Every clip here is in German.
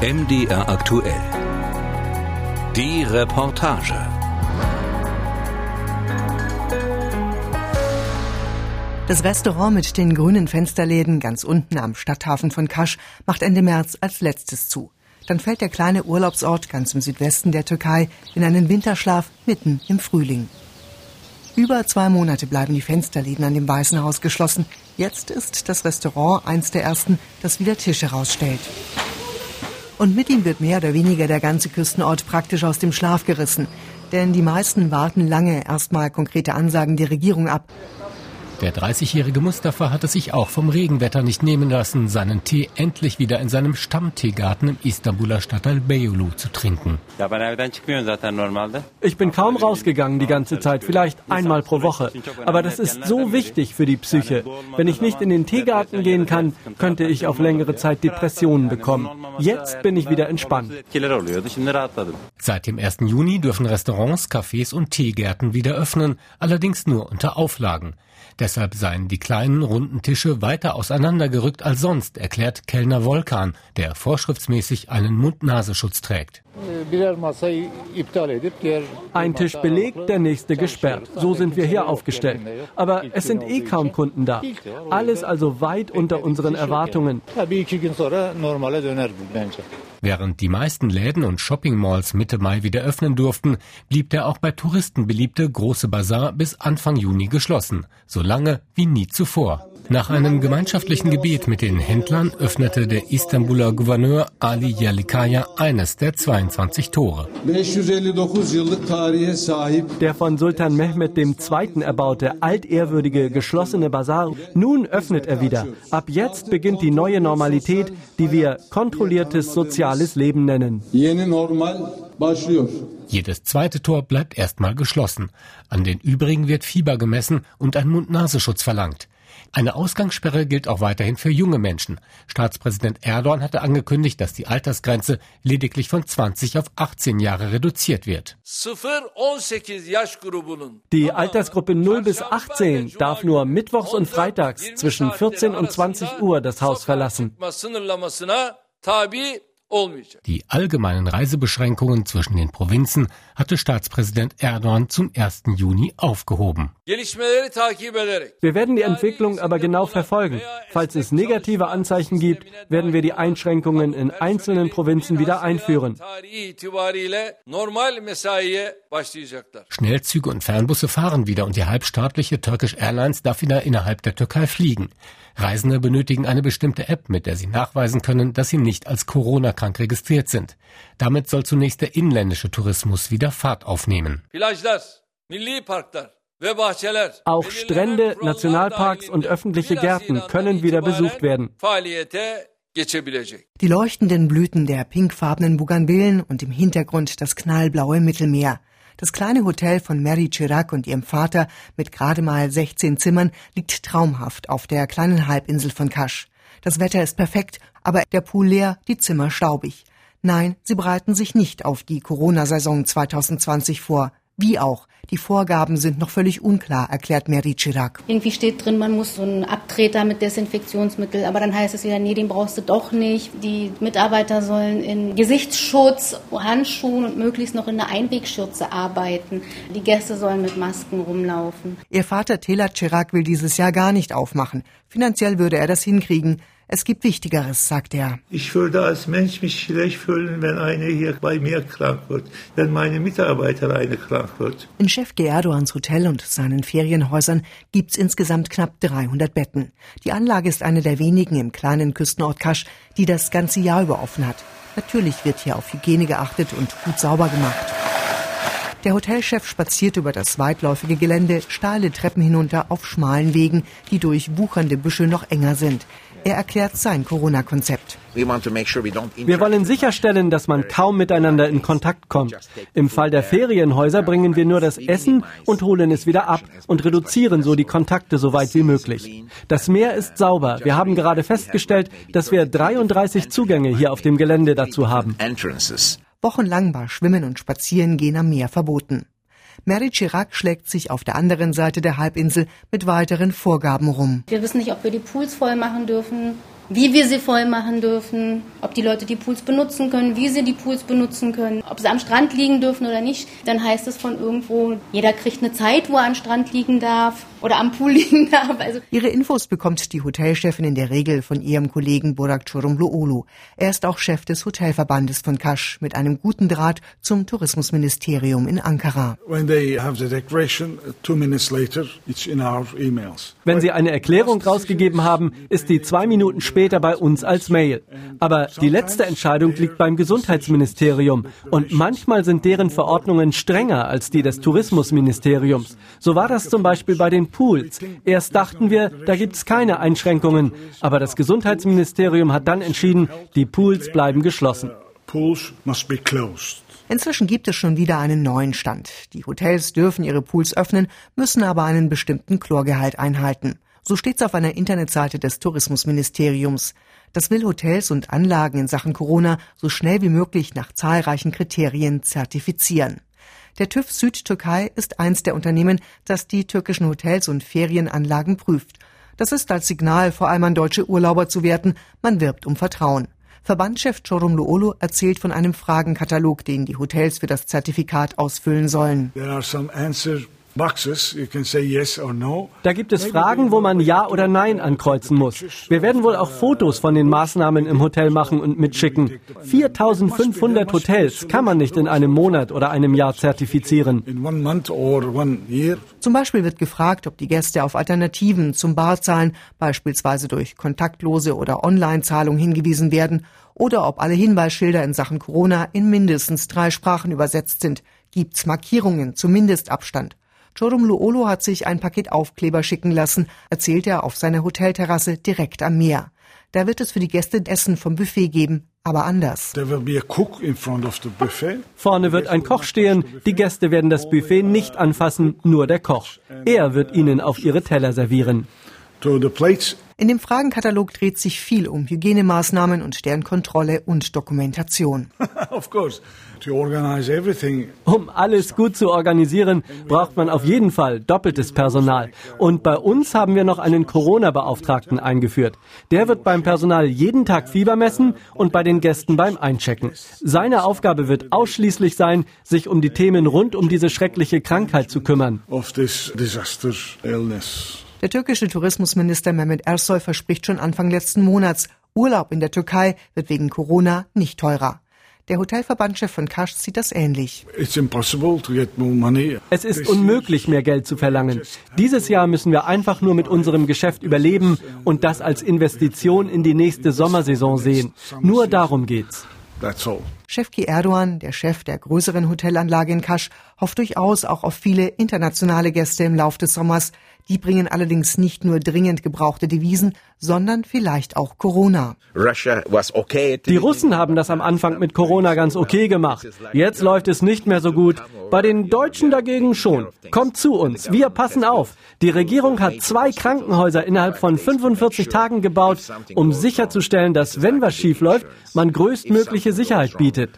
MDR aktuell. Die Reportage. Das Restaurant mit den grünen Fensterläden ganz unten am Stadthafen von Kasch macht Ende März als letztes zu. Dann fällt der kleine Urlaubsort ganz im Südwesten der Türkei in einen Winterschlaf mitten im Frühling. Über zwei Monate bleiben die Fensterläden an dem Weißen Haus geschlossen. Jetzt ist das Restaurant eins der ersten, das wieder Tische rausstellt. Und mit ihm wird mehr oder weniger der ganze Küstenort praktisch aus dem Schlaf gerissen. Denn die meisten warten lange erstmal konkrete Ansagen der Regierung ab. Der 30-jährige Mustafa hat es sich auch vom Regenwetter nicht nehmen lassen, seinen Tee endlich wieder in seinem Stammteegarten im Istanbuler Stadtteil Beyoğlu zu trinken. Ich bin kaum rausgegangen die ganze Zeit, vielleicht einmal pro Woche. Aber das ist so wichtig für die Psyche. Wenn ich nicht in den Teegarten gehen kann, könnte ich auf längere Zeit Depressionen bekommen. Jetzt bin ich wieder entspannt. Seit dem 1. Juni dürfen Restaurants, Cafés und Teegärten wieder öffnen, allerdings nur unter Auflagen. Deshalb seien die kleinen runden Tische weiter auseinandergerückt als sonst, erklärt Kellner Volkan, der vorschriftsmäßig einen Mund-Nasenschutz trägt. Ein Tisch belegt, der nächste gesperrt. So sind wir hier aufgestellt. Aber es sind eh kaum Kunden da. Alles also weit unter unseren Erwartungen. Während die meisten Läden und Shopping-Malls Mitte Mai wieder öffnen durften, blieb der auch bei Touristen beliebte große Bazar bis Anfang Juni geschlossen, so lange wie nie zuvor. Nach einem gemeinschaftlichen Gebet mit den Händlern öffnete der Istanbuler Gouverneur Ali Yerlikaya eines der 22 Tore. Der von Sultan Mehmed II. erbaute, altehrwürdige, geschlossene Bazar, nun öffnet er wieder. Ab jetzt beginnt die neue Normalität, die wir kontrolliertes soziales Leben nennen. Jedes zweite Tor bleibt erstmal geschlossen. An den übrigen wird Fieber gemessen und ein Mund-Nasenschutz verlangt. Eine Ausgangssperre gilt auch weiterhin für junge Menschen. Staatspräsident Erdogan hatte angekündigt, dass die Altersgrenze lediglich von 20 auf 18 Jahre reduziert wird. Die Altersgruppe 0 bis 18 darf nur mittwochs und freitags zwischen 14 und 20 Uhr das Haus verlassen. Die allgemeinen Reisebeschränkungen zwischen den Provinzen hatte Staatspräsident Erdogan zum 1. Juni aufgehoben. Wir werden die Entwicklung aber genau verfolgen. Falls es negative Anzeichen gibt, werden wir die Einschränkungen in einzelnen Provinzen wieder einführen. Schnellzüge und Fernbusse fahren wieder und die halbstaatliche Turkish Airlines darf wieder innerhalb der Türkei fliegen. Reisende benötigen eine bestimmte App, mit der sie nachweisen können, dass sie nicht als Corona-krank registriert sind. Damit soll zunächst der inländische Tourismus wieder Fahrt aufnehmen. Auch Strände, Nationalparks und öffentliche Gärten können wieder besucht werden. Die leuchtenden Blüten der pinkfarbenen Bougainvillen und im Hintergrund das knallblaue Mittelmeer. Das kleine Hotel von Mary Chirac und ihrem Vater mit gerade mal 16 Zimmern liegt traumhaft auf der kleinen Halbinsel von Kasch. Das Wetter ist perfekt, aber der Pool leer, die Zimmer staubig. Nein, sie bereiten sich nicht auf die Corona-Saison 2020 vor. Wie auch. Die Vorgaben sind noch völlig unklar, erklärt Mary Chirac. Irgendwie steht drin, man muss so einen Abtreter mit Desinfektionsmittel, aber dann heißt es wieder, nee, den brauchst du doch nicht. Die Mitarbeiter sollen in Gesichtsschutz, Handschuhen und möglichst noch in einer Einwegschürze arbeiten. Die Gäste sollen mit Masken rumlaufen. Ihr Vater Tela Chirac will dieses Jahr gar nicht aufmachen. Finanziell würde er das hinkriegen. Es gibt Wichtigeres, sagt er. Ich würde als Mensch mich schlecht fühlen, wenn einer hier bei mir krank wird, wenn meine Mitarbeiter eine krank wird. In Chef Erdogans Hotel und seinen Ferienhäusern gibt's insgesamt knapp 300 Betten. Die Anlage ist eine der wenigen im kleinen Küstenort Kasch, die das ganze Jahr über offen hat. Natürlich wird hier auf Hygiene geachtet und gut sauber gemacht. Der Hotelchef spaziert über das weitläufige Gelände steile Treppen hinunter auf schmalen Wegen, die durch wuchernde Büsche noch enger sind. Er erklärt sein Corona-Konzept. Wir wollen sicherstellen, dass man kaum miteinander in Kontakt kommt. Im Fall der Ferienhäuser bringen wir nur das Essen und holen es wieder ab und reduzieren so die Kontakte so weit wie möglich. Das Meer ist sauber. Wir haben gerade festgestellt, dass wir 33 Zugänge hier auf dem Gelände dazu haben. Wochenlang war Schwimmen und Spazierengehen am Meer verboten. Mary Chirac schlägt sich auf der anderen Seite der Halbinsel mit weiteren Vorgaben rum. Wir wissen nicht, ob wir die Pools voll machen dürfen. Wie wir sie voll machen dürfen, ob die Leute die Pools benutzen können, wie sie die Pools benutzen können, ob sie am Strand liegen dürfen oder nicht. Dann heißt es von irgendwo, jeder kriegt eine Zeit, wo er am Strand liegen darf oder am Pool liegen darf. Also Ihre Infos bekommt die Hotelchefin in der Regel von ihrem Kollegen Burak Chorumluolu. Er ist auch Chef des Hotelverbandes von Kasch mit einem guten Draht zum Tourismusministerium in Ankara. Wenn sie eine Erklärung rausgegeben haben, ist die zwei Minuten später bei uns als Mail. Aber die letzte Entscheidung liegt beim Gesundheitsministerium und manchmal sind deren Verordnungen strenger als die des Tourismusministeriums. So war das zum Beispiel bei den Pools. Erst dachten wir, da gibt es keine Einschränkungen, aber das Gesundheitsministerium hat dann entschieden, die Pools bleiben geschlossen. Inzwischen gibt es schon wieder einen neuen Stand. Die Hotels dürfen ihre Pools öffnen, müssen aber einen bestimmten Chlorgehalt einhalten. So steht es auf einer Internetseite des Tourismusministeriums. Das will Hotels und Anlagen in Sachen Corona so schnell wie möglich nach zahlreichen Kriterien zertifizieren. Der TÜV Südtürkei ist eins der Unternehmen, das die türkischen Hotels und Ferienanlagen prüft. Das ist als Signal vor allem an deutsche Urlauber zu werten. Man wirbt um Vertrauen. Verbandschef Chorum Luolo erzählt von einem Fragenkatalog, den die Hotels für das Zertifikat ausfüllen sollen. Da gibt es Fragen, wo man Ja oder Nein ankreuzen muss. Wir werden wohl auch Fotos von den Maßnahmen im Hotel machen und mitschicken. 4500 Hotels kann man nicht in einem Monat oder einem Jahr zertifizieren. Zum Beispiel wird gefragt, ob die Gäste auf Alternativen zum Barzahlen, beispielsweise durch kontaktlose oder Online-Zahlung hingewiesen werden, oder ob alle Hinweisschilder in Sachen Corona in mindestens drei Sprachen übersetzt sind. Gibt's Markierungen zum Mindestabstand? Jorum Luolo hat sich ein Paket Aufkleber schicken lassen, erzählt er auf seiner Hotelterrasse direkt am Meer. Da wird es für die Gäste Essen vom Buffet geben, aber anders. Vorne wird ein Koch stehen, die Gäste werden das Buffet nicht anfassen, nur der Koch. Er wird ihnen auf ihre Teller servieren. In dem Fragenkatalog dreht sich viel um Hygienemaßnahmen und deren Kontrolle und Dokumentation. Um alles gut zu organisieren, braucht man auf jeden Fall doppeltes Personal. Und bei uns haben wir noch einen Corona-Beauftragten eingeführt. Der wird beim Personal jeden Tag Fieber messen und bei den Gästen beim Einchecken. Seine Aufgabe wird ausschließlich sein, sich um die Themen rund um diese schreckliche Krankheit zu kümmern. Der türkische Tourismusminister Mehmet Ersoy verspricht schon Anfang letzten Monats, Urlaub in der Türkei wird wegen Corona nicht teurer. Der Hotelverbandchef von Kasch sieht das ähnlich. Es ist unmöglich, mehr Geld zu verlangen. Dieses Jahr müssen wir einfach nur mit unserem Geschäft überleben und das als Investition in die nächste Sommersaison sehen. Nur darum geht's. Chefki Erdogan, der Chef der größeren Hotelanlage in Kasch, hofft durchaus auch auf viele internationale Gäste im Lauf des Sommers. Die bringen allerdings nicht nur dringend gebrauchte Devisen, sondern vielleicht auch Corona. Die Russen haben das am Anfang mit Corona ganz okay gemacht. Jetzt läuft es nicht mehr so gut. Bei den Deutschen dagegen schon. Kommt zu uns, wir passen auf. Die Regierung hat zwei Krankenhäuser innerhalb von 45 Tagen gebaut, um sicherzustellen, dass wenn was schief läuft, man größtmögliche Sicherheit bietet.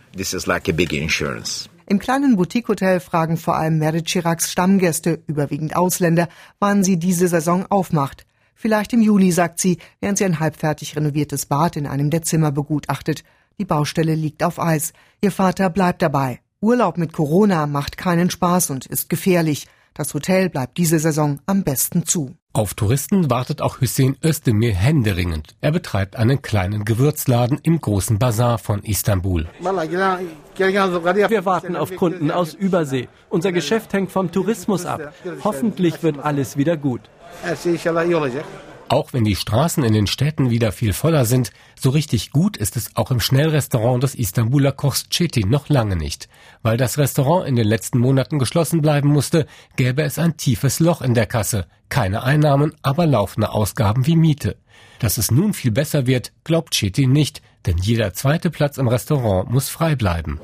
Im kleinen Boutique-Hotel fragen vor allem Merit Chiracs Stammgäste, überwiegend Ausländer, wann sie diese Saison aufmacht. Vielleicht im Juli, sagt sie, während sie ein halbfertig renoviertes Bad in einem der Zimmer begutachtet. Die Baustelle liegt auf Eis. Ihr Vater bleibt dabei. Urlaub mit Corona macht keinen Spaß und ist gefährlich. Das Hotel bleibt diese Saison am besten zu. Auf Touristen wartet auch Hüseyin Özdemir händeringend. Er betreibt einen kleinen Gewürzladen im großen Bazar von Istanbul. Wir warten auf Kunden aus Übersee. Unser Geschäft hängt vom Tourismus ab. Hoffentlich wird alles wieder gut. Auch wenn die Straßen in den Städten wieder viel voller sind, so richtig gut ist es auch im Schnellrestaurant des Istanbuler Kochs Çetin noch lange nicht. Weil das Restaurant in den letzten Monaten geschlossen bleiben musste, gäbe es ein tiefes Loch in der Kasse. Keine Einnahmen, aber laufende Ausgaben wie Miete. Dass es nun viel besser wird, glaubt Chetin nicht, denn jeder zweite Platz im Restaurant muss frei bleiben.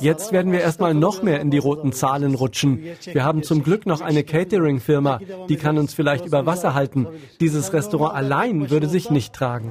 Jetzt werden wir erstmal noch mehr in die roten Zahlen rutschen. Wir haben zum Glück noch eine Catering-Firma, die kann uns vielleicht über Wasser halten. Dieses Restaurant allein würde sich nicht tragen.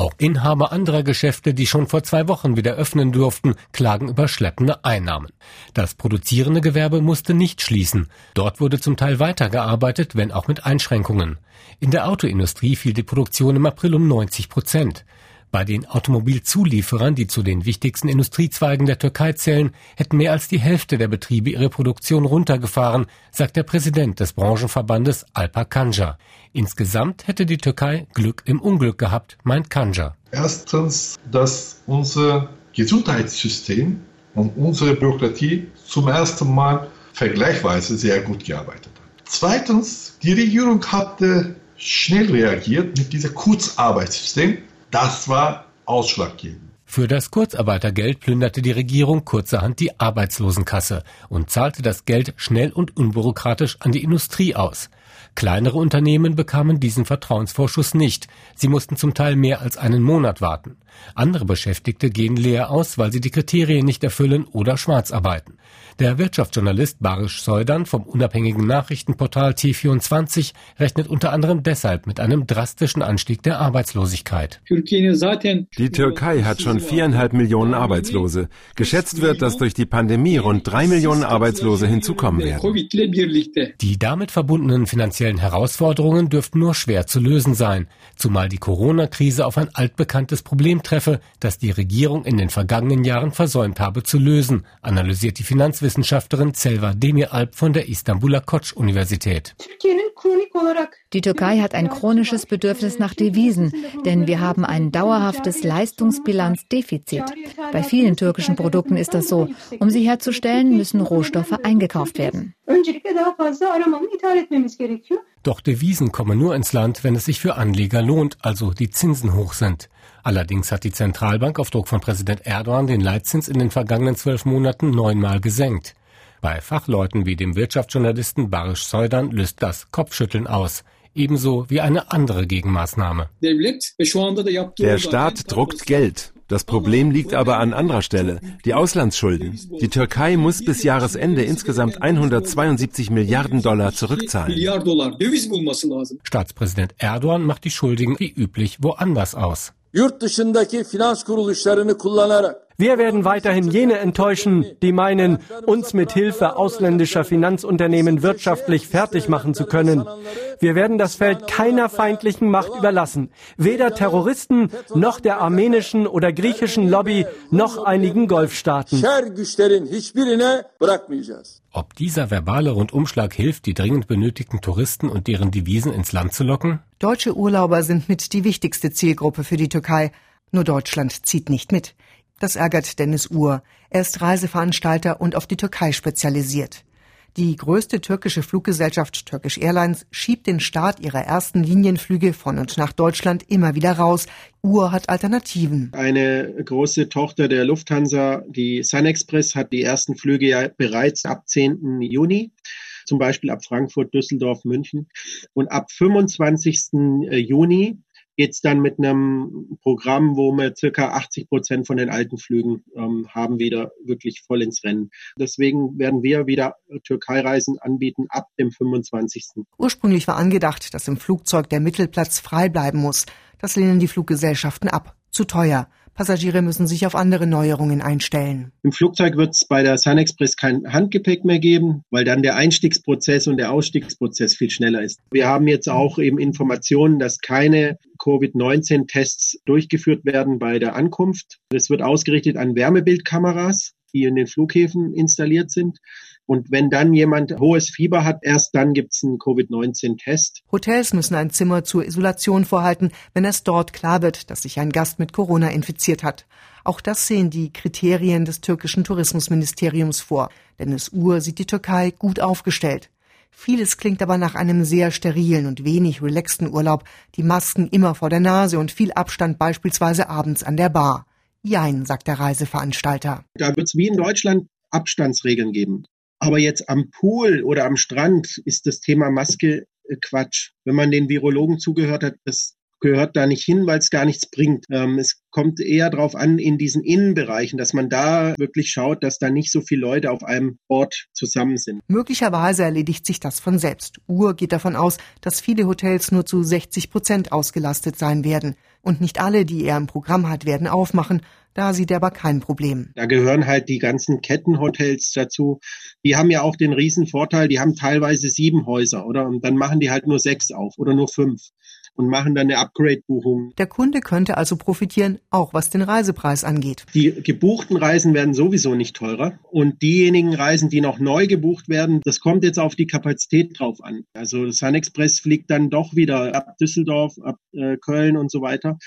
Auch Inhaber anderer Geschäfte, die schon vor zwei Wochen wieder öffnen durften, klagen über schleppende Einnahmen. Das produzierende Gewerbe musste nicht schließen. Dort wurde zum Teil weitergearbeitet, wenn auch mit Einschränkungen. In der Autoindustrie fiel die Produktion im April um 90 Prozent. Bei den Automobilzulieferern, die zu den wichtigsten Industriezweigen der Türkei zählen, hätten mehr als die Hälfte der Betriebe ihre Produktion runtergefahren, sagt der Präsident des Branchenverbandes Alpa Kanja. Insgesamt hätte die Türkei Glück im Unglück gehabt, meint Kanja. Erstens, dass unser Gesundheitssystem und unsere Bürokratie zum ersten Mal vergleichsweise sehr gut gearbeitet hat. Zweitens, die Regierung hatte schnell reagiert mit diesem Kurzarbeitssystem das war ausschlaggebend. Für das Kurzarbeitergeld plünderte die Regierung kurzerhand die Arbeitslosenkasse und zahlte das Geld schnell und unbürokratisch an die Industrie aus. Kleinere Unternehmen bekamen diesen Vertrauensvorschuss nicht. Sie mussten zum Teil mehr als einen Monat warten. Andere Beschäftigte gehen leer aus, weil sie die Kriterien nicht erfüllen oder schwarz arbeiten. Der Wirtschaftsjournalist Barisch Seudan vom unabhängigen Nachrichtenportal T24 rechnet unter anderem deshalb mit einem drastischen Anstieg der Arbeitslosigkeit. Die Türkei hat schon viereinhalb Millionen Arbeitslose. Geschätzt wird, dass durch die Pandemie rund drei Millionen Arbeitslose hinzukommen werden. Die damit verbundenen finanziellen Herausforderungen dürften nur schwer zu lösen sein, zumal die Corona-Krise auf ein altbekanntes Problem treffe, das die Regierung in den vergangenen Jahren versäumt habe zu lösen, analysiert die Finanzwissenschaft Rechtswissenschaftlerin Selva Demiralp von der Istanbuler Koç Universität. Die Türkei hat ein chronisches Bedürfnis nach Devisen, denn wir haben ein dauerhaftes Leistungsbilanzdefizit. Bei vielen türkischen Produkten ist das so. Um sie herzustellen, müssen Rohstoffe eingekauft werden. Doch Devisen kommen nur ins Land, wenn es sich für Anleger lohnt, also die Zinsen hoch sind. Allerdings hat die Zentralbank auf Druck von Präsident Erdogan den Leitzins in den vergangenen zwölf Monaten neunmal gesenkt. Bei Fachleuten wie dem Wirtschaftsjournalisten Barisch Seudan löst das Kopfschütteln aus ebenso wie eine andere Gegenmaßnahme. Der Staat druckt Geld. Das Problem liegt aber an anderer Stelle, die Auslandsschulden. Die Türkei muss bis Jahresende insgesamt 172 Milliarden Dollar zurückzahlen. Staatspräsident Erdogan macht die Schuldigen wie üblich woanders aus. Yurt dışındaki finans kuruluşlarını kullanarak wir werden weiterhin jene enttäuschen, die meinen, uns mit Hilfe ausländischer Finanzunternehmen wirtschaftlich fertig machen zu können. Wir werden das Feld keiner feindlichen Macht überlassen, weder Terroristen noch der armenischen oder griechischen Lobby noch einigen Golfstaaten. Ob dieser verbale Rundumschlag hilft, die dringend benötigten Touristen und deren Devisen ins Land zu locken? Deutsche Urlauber sind mit die wichtigste Zielgruppe für die Türkei. Nur Deutschland zieht nicht mit. Das ärgert Dennis Uhr. Er ist Reiseveranstalter und auf die Türkei spezialisiert. Die größte türkische Fluggesellschaft Turkish Airlines schiebt den Start ihrer ersten Linienflüge von und nach Deutschland immer wieder raus. Uhr hat Alternativen. Eine große Tochter der Lufthansa, die Sun Express, hat die ersten Flüge ja bereits ab 10. Juni zum Beispiel ab Frankfurt, Düsseldorf, München. Und ab 25. Juni geht's dann mit einem Programm, wo wir circa 80 Prozent von den alten Flügen ähm, haben, wieder wirklich voll ins Rennen. Deswegen werden wir wieder Türkei-Reisen anbieten ab dem 25. Ursprünglich war angedacht, dass im Flugzeug der Mittelplatz frei bleiben muss. Das lehnen die Fluggesellschaften ab. Zu teuer. Passagiere müssen sich auf andere Neuerungen einstellen. Im Flugzeug wird es bei der SunExpress kein Handgepäck mehr geben, weil dann der Einstiegsprozess und der Ausstiegsprozess viel schneller ist. Wir haben jetzt auch eben Informationen, dass keine Covid-19-Tests durchgeführt werden bei der Ankunft. Es wird ausgerichtet an Wärmebildkameras, die in den Flughäfen installiert sind. Und wenn dann jemand hohes Fieber hat, erst dann gibt es einen Covid-19-Test. Hotels müssen ein Zimmer zur Isolation vorhalten, wenn es dort klar wird, dass sich ein Gast mit Corona infiziert hat. Auch das sehen die Kriterien des türkischen Tourismusministeriums vor. Dennis Uhr sieht die Türkei gut aufgestellt. Vieles klingt aber nach einem sehr sterilen und wenig relaxten Urlaub. Die Masken immer vor der Nase und viel Abstand beispielsweise abends an der Bar. Jein, sagt der Reiseveranstalter. Da wird es wie in Deutschland Abstandsregeln geben. Aber jetzt am Pool oder am Strand ist das Thema Maske äh, Quatsch. Wenn man den Virologen zugehört hat, das gehört da nicht hin, weil es gar nichts bringt. Ähm, es kommt eher darauf an, in diesen Innenbereichen, dass man da wirklich schaut, dass da nicht so viele Leute auf einem Ort zusammen sind. Möglicherweise erledigt sich das von selbst. Uhr geht davon aus, dass viele Hotels nur zu 60 Prozent ausgelastet sein werden. Und nicht alle, die er im Programm hat, werden aufmachen. Da sieht er aber kein Problem. Da gehören halt die ganzen Kettenhotels dazu. Die haben ja auch den riesen Vorteil, die haben teilweise sieben Häuser, oder? Und dann machen die halt nur sechs auf oder nur fünf und machen dann eine Upgrade-Buchung. Der Kunde könnte also profitieren, auch was den Reisepreis angeht. Die gebuchten Reisen werden sowieso nicht teurer und diejenigen Reisen, die noch neu gebucht werden, das kommt jetzt auf die Kapazität drauf an. Also Sun Express fliegt dann doch wieder ab Düsseldorf, ab äh, Köln und so weiter.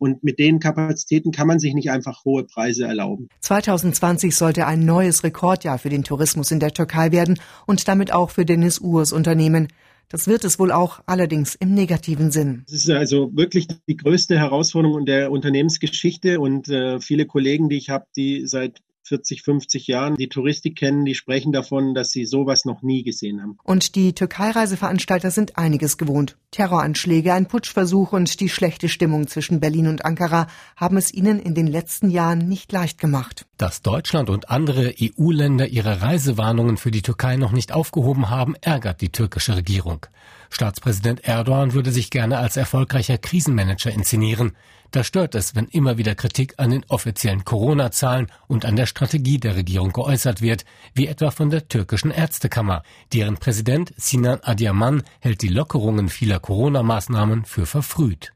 Und mit den Kapazitäten kann man sich nicht einfach hohe Preise erlauben. 2020 sollte ein neues Rekordjahr für den Tourismus in der Türkei werden und damit auch für Dennis Urs Unternehmen. Das wird es wohl auch, allerdings im negativen Sinn. Es ist also wirklich die größte Herausforderung in der Unternehmensgeschichte und äh, viele Kollegen, die ich habe, die seit 40, 50 Jahren die Touristik kennen, die sprechen davon, dass sie sowas noch nie gesehen haben. Und die Türkei-Reiseveranstalter sind einiges gewohnt. Terroranschläge, ein Putschversuch und die schlechte Stimmung zwischen Berlin und Ankara haben es ihnen in den letzten Jahren nicht leicht gemacht. Dass Deutschland und andere EU-Länder ihre Reisewarnungen für die Türkei noch nicht aufgehoben haben, ärgert die türkische Regierung. Staatspräsident Erdogan würde sich gerne als erfolgreicher Krisenmanager inszenieren. Da stört es, wenn immer wieder Kritik an den offiziellen Corona-Zahlen und an der Strategie der Regierung geäußert wird, wie etwa von der türkischen Ärztekammer. Deren Präsident Sinan Adiaman hält die Lockerungen vieler Corona-Maßnahmen für verfrüht.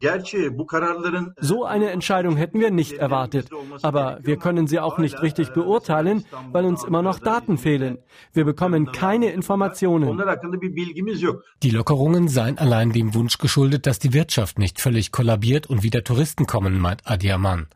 So eine Entscheidung hätten wir nicht erwartet. Aber wir können sie auch nicht richtig beurteilen, weil uns immer noch Daten fehlen. Wir bekommen keine Informationen. Die Lockerungen seien allein dem Wunsch geschuldet, dass die Wirtschaft nicht völlig kollabiert und wieder Touristen Ärzten kommen, meint Adiaman.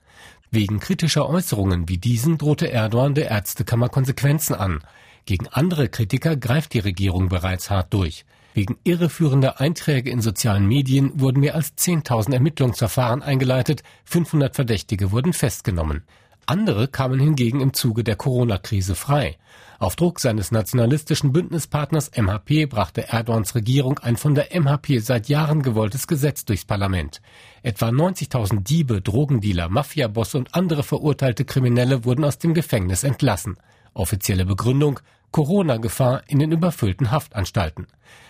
Wegen kritischer Äußerungen wie diesen drohte Erdogan der Ärztekammer Konsequenzen an. Gegen andere Kritiker greift die Regierung bereits hart durch. Wegen irreführender Einträge in sozialen Medien wurden mehr als 10.000 Ermittlungsverfahren eingeleitet, 500 Verdächtige wurden festgenommen. Andere kamen hingegen im Zuge der Corona-Krise frei. Auf Druck seines nationalistischen Bündnispartners MHP brachte Erdogans Regierung ein von der MHP seit Jahren gewolltes Gesetz durchs Parlament. Etwa 90.000 Diebe, Drogendealer, Mafiabosse und andere verurteilte Kriminelle wurden aus dem Gefängnis entlassen. Offizielle Begründung Corona-Gefahr in den überfüllten Haftanstalten.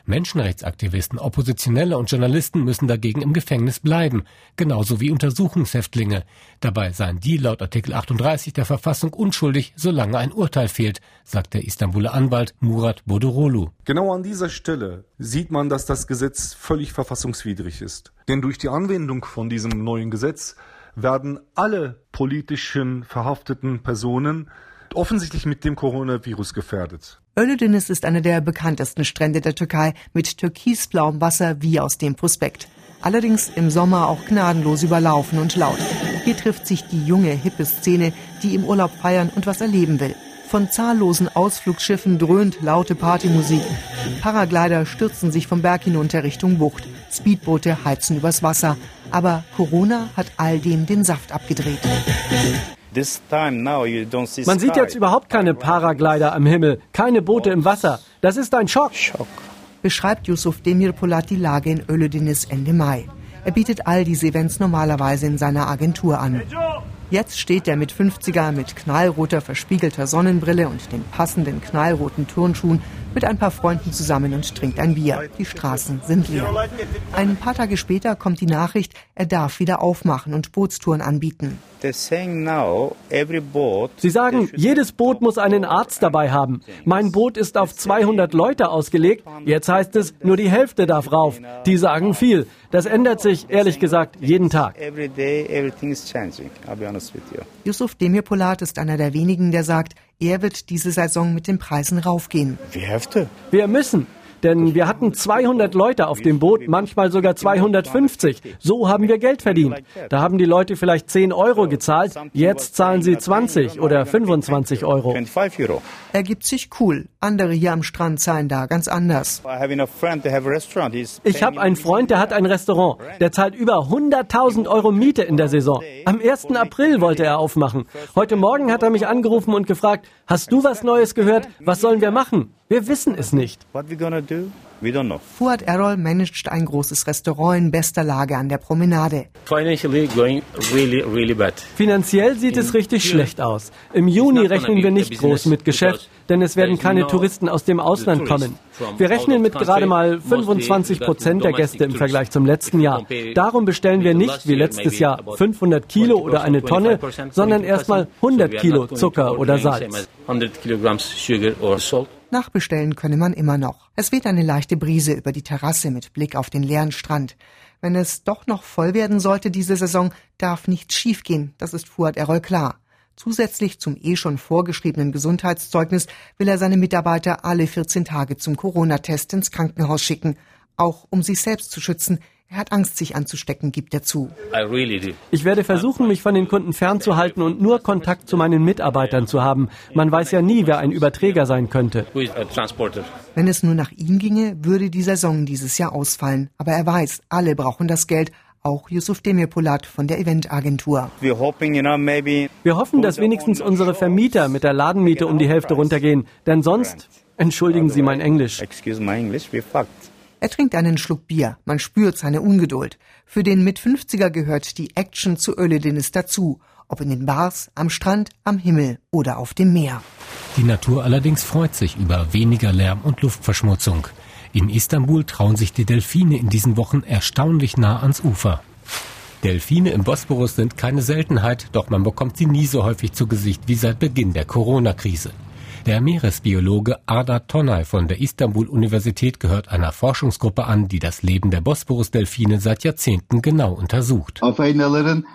Menschenrechtsaktivisten, Oppositionelle und Journalisten müssen dagegen im Gefängnis bleiben, genauso wie Untersuchungshäftlinge. Dabei seien die laut Artikel 38 der Verfassung unschuldig, solange ein Urteil fehlt, sagt der Istanbuler Anwalt Murat Bodorolu. Genau an dieser Stelle sieht man, dass das Gesetz völlig verfassungswidrig ist. Denn durch die Anwendung von diesem neuen Gesetz werden alle politischen verhafteten Personen offensichtlich mit dem Coronavirus gefährdet. Ölüdeniz ist einer der bekanntesten Strände der Türkei mit türkisblauem Wasser wie aus dem Prospekt. Allerdings im Sommer auch gnadenlos überlaufen und laut. Hier trifft sich die junge, hippe Szene, die im Urlaub feiern und was erleben will. Von zahllosen Ausflugsschiffen dröhnt laute Partymusik. Paraglider stürzen sich vom Berg hinunter Richtung Bucht. Speedboote heizen übers Wasser. Aber Corona hat all dem den Saft abgedreht. Man sieht jetzt überhaupt keine Paraglider am Himmel, keine Boote im Wasser. Das ist ein Schock. Beschreibt Yusuf Demirpolat die Lage in Öledeniz Ende Mai. Er bietet all diese Events normalerweise in seiner Agentur an. Jetzt steht der mit 50er mit knallroter verspiegelter Sonnenbrille und den passenden knallroten Turnschuhen mit ein paar Freunden zusammen und trinkt ein Bier. Die Straßen sind leer. Ein paar Tage später kommt die Nachricht, er darf wieder aufmachen und Bootstouren anbieten. Sie sagen, jedes Boot muss einen Arzt dabei haben. Mein Boot ist auf 200 Leute ausgelegt. Jetzt heißt es, nur die Hälfte darf rauf. Die sagen viel. Das ändert sich, ehrlich gesagt, jeden Tag. Yusuf Demirpolat ist einer der wenigen, der sagt, er wird diese Saison mit den Preisen raufgehen. Wir müssen. Denn wir hatten 200 Leute auf dem Boot, manchmal sogar 250. So haben wir Geld verdient. Da haben die Leute vielleicht 10 Euro gezahlt, jetzt zahlen sie 20 oder 25 Euro. Er gibt sich cool. Andere hier am Strand zahlen da ganz anders. Ich habe einen Freund, der hat ein Restaurant. Der zahlt über 100.000 Euro Miete in der Saison. Am 1. April wollte er aufmachen. Heute Morgen hat er mich angerufen und gefragt, hast du was Neues gehört? Was sollen wir machen? Wir wissen es nicht. Fuad Errol managt ein großes Restaurant in bester Lage an der Promenade. Finanziell sieht es richtig schlecht aus. Im Juni rechnen wir nicht groß mit Geschäft, denn es werden keine Touristen aus dem Ausland kommen. Wir rechnen mit gerade mal 25 Prozent der Gäste im Vergleich zum letzten Jahr. Darum bestellen wir nicht wie letztes Jahr 500 Kilo oder eine Tonne, sondern erstmal 100 Kilo Zucker oder Salz. Nachbestellen könne man immer noch. Es weht eine leichte Brise über die Terrasse mit Blick auf den leeren Strand. Wenn es doch noch voll werden sollte diese Saison, darf nichts schiefgehen, das ist Fuad Errol klar. Zusätzlich zum eh schon vorgeschriebenen Gesundheitszeugnis will er seine Mitarbeiter alle 14 Tage zum Corona-Test ins Krankenhaus schicken, auch um sich selbst zu schützen. Er hat Angst, sich anzustecken, gibt er zu. Ich werde versuchen, mich von den Kunden fernzuhalten und nur Kontakt zu meinen Mitarbeitern zu haben. Man weiß ja nie, wer ein Überträger sein könnte. Wenn es nur nach ihm ginge, würde die Saison dieses Jahr ausfallen. Aber er weiß, alle brauchen das Geld, auch Yusuf Demirpolat von der Eventagentur. Wir hoffen, dass wenigstens unsere Vermieter mit der Ladenmiete um die Hälfte runtergehen, denn sonst, entschuldigen Sie mein Englisch. Er trinkt einen Schluck Bier. Man spürt seine Ungeduld. Für den mit 50er gehört die Action zu Öledinis dazu. Ob in den Bars, am Strand, am Himmel oder auf dem Meer. Die Natur allerdings freut sich über weniger Lärm und Luftverschmutzung. In Istanbul trauen sich die Delfine in diesen Wochen erstaunlich nah ans Ufer. Delfine im Bosporus sind keine Seltenheit, doch man bekommt sie nie so häufig zu Gesicht wie seit Beginn der Corona-Krise. Der Meeresbiologe Arda Tonay von der Istanbul-Universität gehört einer Forschungsgruppe an, die das Leben der Bosporus-Delfine seit Jahrzehnten genau untersucht.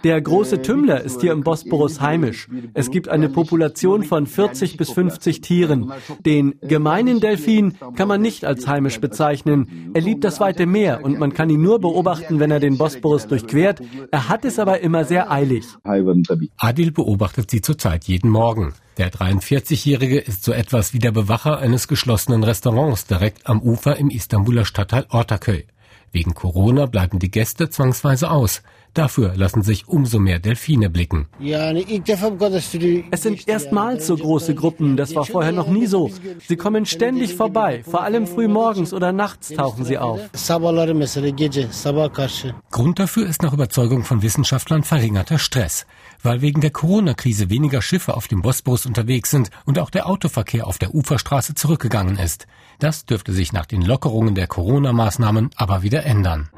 Der große Tümmler ist hier im Bosporus heimisch. Es gibt eine Population von 40 bis 50 Tieren. Den gemeinen Delfin kann man nicht als heimisch bezeichnen. Er liebt das weite Meer und man kann ihn nur beobachten, wenn er den Bosporus durchquert. Er hat es aber immer sehr eilig. Adil beobachtet sie zurzeit jeden Morgen. Der 43-Jährige ist so etwas wie der Bewacher eines geschlossenen Restaurants direkt am Ufer im Istanbuler Stadtteil Ortaköy. Wegen Corona bleiben die Gäste zwangsweise aus. Dafür lassen sich umso mehr Delfine blicken. Es sind erstmals so große Gruppen, das war vorher noch nie so. Sie kommen ständig vorbei, vor allem früh morgens oder nachts tauchen sie auf. Grund dafür ist nach Überzeugung von Wissenschaftlern verringerter Stress. Weil wegen der Corona-Krise weniger Schiffe auf dem Bosporus unterwegs sind und auch der Autoverkehr auf der Uferstraße zurückgegangen ist. Das dürfte sich nach den Lockerungen der Corona-Maßnahmen aber wieder ändern.